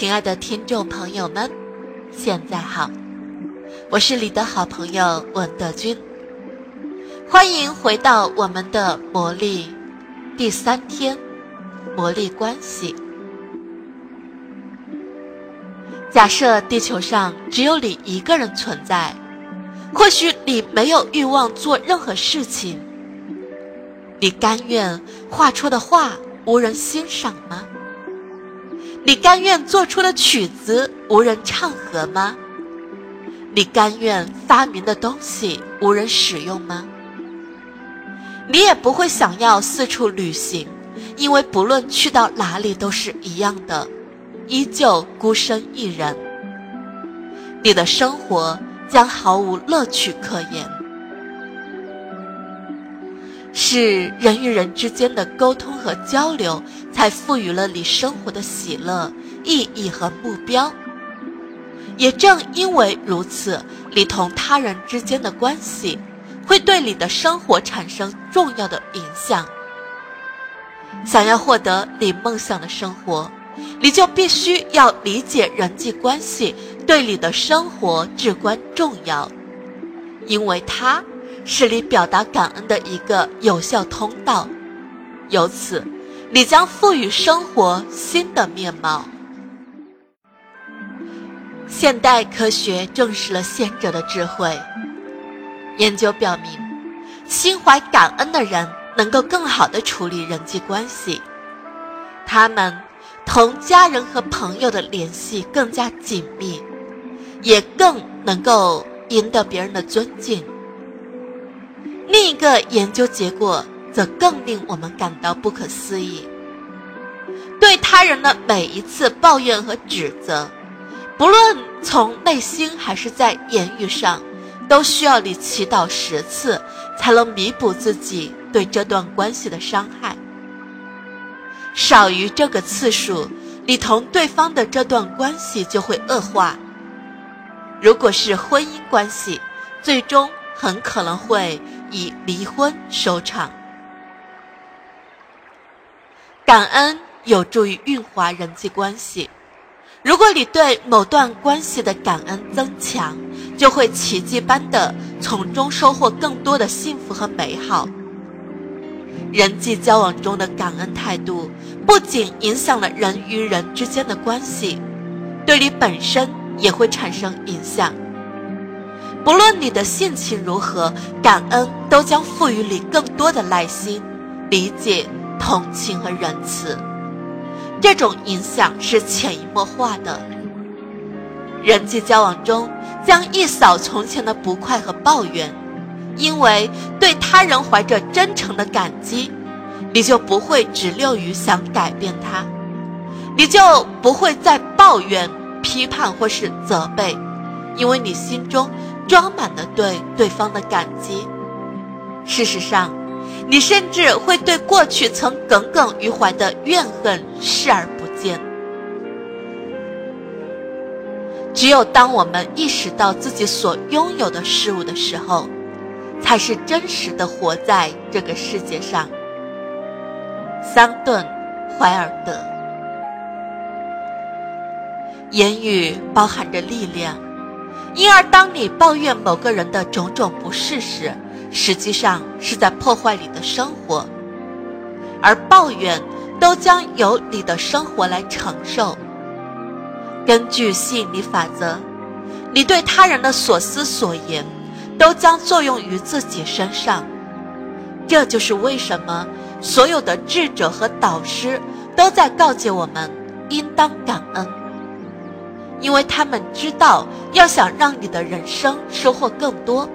亲爱的听众朋友们，现在好，我是你的好朋友文德君，欢迎回到我们的魔力第三天，魔力关系。假设地球上只有你一个人存在，或许你没有欲望做任何事情，你甘愿画出的画无人欣赏吗？你甘愿做出的曲子无人唱和吗？你甘愿发明的东西无人使用吗？你也不会想要四处旅行，因为不论去到哪里都是一样的，依旧孤身一人。你的生活将毫无乐趣可言。是人与人之间的沟通和交流，才赋予了你生活的喜乐、意义和目标。也正因为如此，你同他人之间的关系会对你的生活产生重要的影响。想要获得你梦想的生活，你就必须要理解人际关系对你的生活至关重要，因为它。是你表达感恩的一个有效通道，由此，你将赋予生活新的面貌。现代科学证实了先者的智慧。研究表明，心怀感恩的人能够更好的处理人际关系，他们同家人和朋友的联系更加紧密，也更能够赢得别人的尊敬。另一个研究结果则更令我们感到不可思议：对他人的每一次抱怨和指责，不论从内心还是在言语上，都需要你祈祷十次才能弥补自己对这段关系的伤害。少于这个次数，你同对方的这段关系就会恶化。如果是婚姻关系，最终很可能会。以离婚收场。感恩有助于润滑人际关系。如果你对某段关系的感恩增强，就会奇迹般的从中收获更多的幸福和美好。人际交往中的感恩态度，不仅影响了人与人之间的关系，对你本身也会产生影响。不论你的性情如何，感恩都将赋予你更多的耐心、理解、同情和仁慈。这种影响是潜移默化的。人际交往中将一扫从前的不快和抱怨，因为对他人怀着真诚的感激，你就不会执拗于想改变他，你就不会再抱怨、批判或是责备，因为你心中。装满了对对方的感激。事实上，你甚至会对过去曾耿耿于怀的怨恨视而不见。只有当我们意识到自己所拥有的事物的时候，才是真实的活在这个世界上。桑顿·怀尔德。言语包含着力量。因而，当你抱怨某个人的种种不适时，实际上是在破坏你的生活，而抱怨都将由你的生活来承受。根据吸引力法则，你对他人的所思所言，都将作用于自己身上。这就是为什么所有的智者和导师都在告诫我们应当感恩。因为他们知道，要想让你的人生收获更多，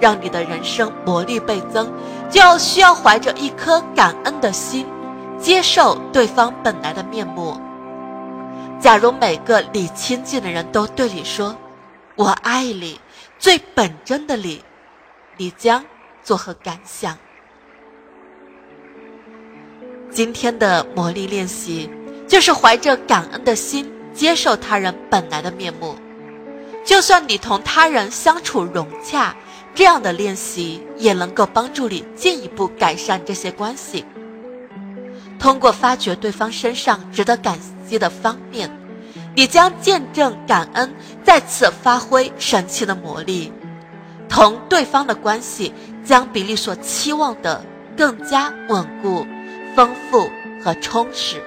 让你的人生魔力倍增，就要需要怀着一颗感恩的心，接受对方本来的面目。假如每个你亲近的人都对你说“我爱你”，最本真的你，你将作何感想？今天的魔力练习，就是怀着感恩的心。接受他人本来的面目，就算你同他人相处融洽，这样的练习也能够帮助你进一步改善这些关系。通过发掘对方身上值得感激的方面，你将见证感恩再次发挥神奇的魔力，同对方的关系将比你所期望的更加稳固、丰富和充实。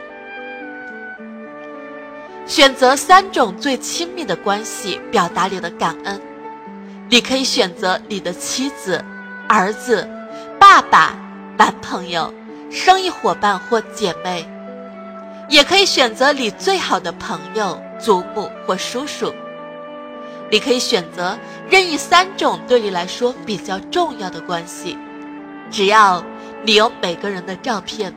选择三种最亲密的关系表达你的感恩，你可以选择你的妻子、儿子、爸爸、男朋友、生意伙伴或姐妹，也可以选择你最好的朋友、祖母或叔叔。你可以选择任意三种对你来说比较重要的关系，只要你有每个人的照片，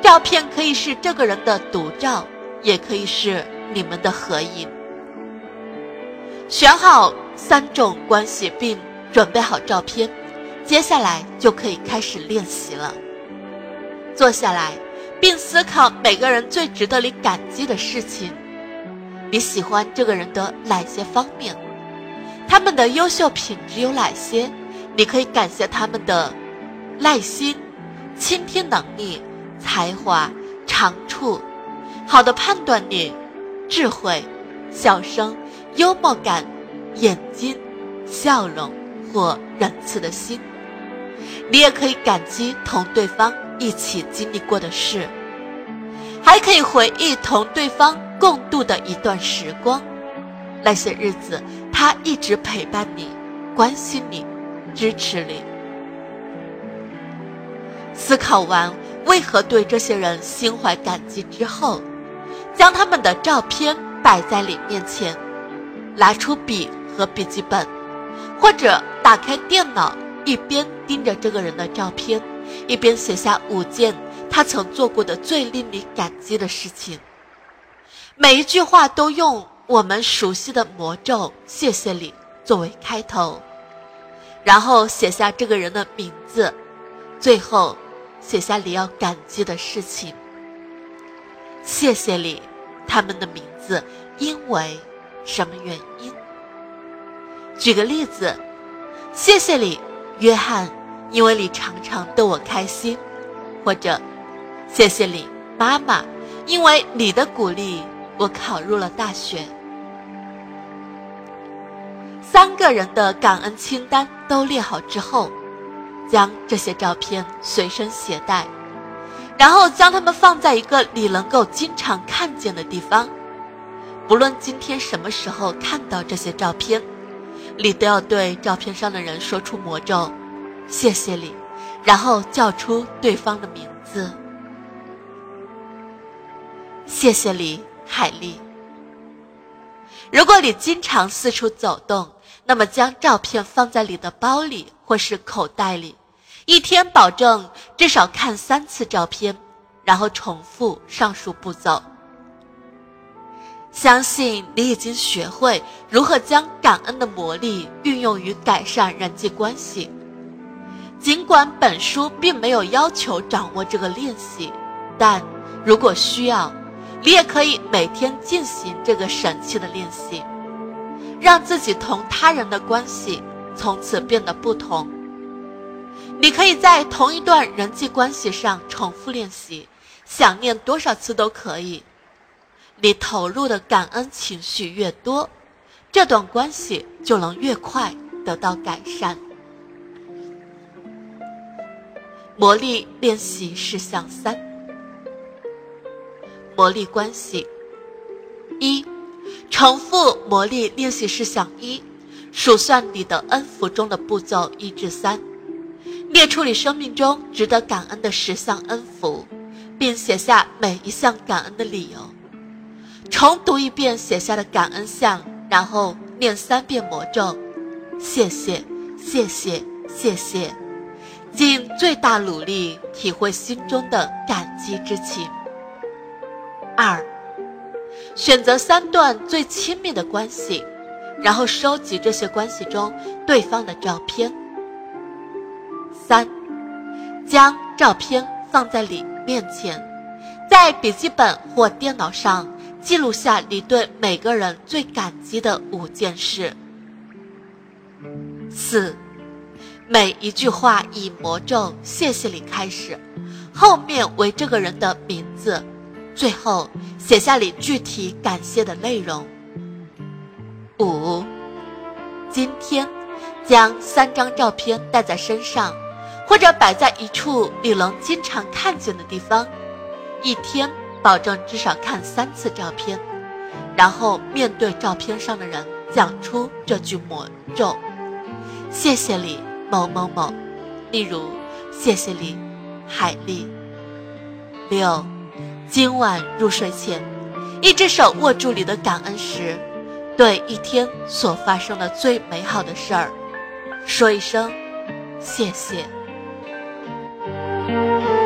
照片可以是这个人的独照。也可以是你们的合影。选好三种关系并准备好照片，接下来就可以开始练习了。坐下来，并思考每个人最值得你感激的事情。你喜欢这个人的哪些方面？他们的优秀品质有哪些？你可以感谢他们的耐心、倾听能力、才华、长处。好的判断力、智慧、笑声、幽默感、眼睛、笑容或仁慈的心，你也可以感激同对方一起经历过的事，还可以回忆同对方共度的一段时光，那些日子他一直陪伴你、关心你、支持你。思考完为何对这些人心怀感激之后。将他们的照片摆在你面前，拿出笔和笔记本，或者打开电脑，一边盯着这个人的照片，一边写下五件他曾做过的最令你感激的事情。每一句话都用我们熟悉的魔咒“谢谢你”作为开头，然后写下这个人的名字，最后写下你要感激的事情。谢谢你，他们的名字，因为什么原因？举个例子，谢谢你，约翰，因为你常常逗我开心；或者，谢谢你，妈妈，因为你的鼓励，我考入了大学。三个人的感恩清单都列好之后，将这些照片随身携带。然后将它们放在一个你能够经常看见的地方，不论今天什么时候看到这些照片，你都要对照片上的人说出魔咒，谢谢你，然后叫出对方的名字。谢谢你，海丽。如果你经常四处走动，那么将照片放在你的包里或是口袋里。一天保证至少看三次照片，然后重复上述步骤。相信你已经学会如何将感恩的魔力运用于改善人际关系。尽管本书并没有要求掌握这个练习，但如果需要，你也可以每天进行这个神奇的练习，让自己同他人的关系从此变得不同。你可以在同一段人际关系上重复练习，想念多少次都可以。你投入的感恩情绪越多，这段关系就能越快得到改善。魔力练习事项三：魔力关系一，重复魔力练习事项一，数算你的恩福中的步骤一至三。列出你生命中值得感恩的十项恩福，并写下每一项感恩的理由。重读一遍写下的感恩项，然后念三遍魔咒：谢谢，谢谢，谢谢。尽最大努力体会心中的感激之情。二，选择三段最亲密的关系，然后收集这些关系中对方的照片。三，将照片放在你面前，在笔记本或电脑上记录下你对每个人最感激的五件事。四，每一句话以魔咒“谢谢你”开始，后面为这个人的名字，最后写下你具体感谢的内容。五，今天将三张照片带在身上，或者摆在一处你能经常看见的地方，一天保证至少看三次照片，然后面对照片上的人讲出这句魔咒：“谢谢你，某某某。”例如，谢谢你，海丽。六，今晚入睡前，一只手握住你的感恩石，对一天所发生的最美好的事儿，说一声谢谢。Thank you.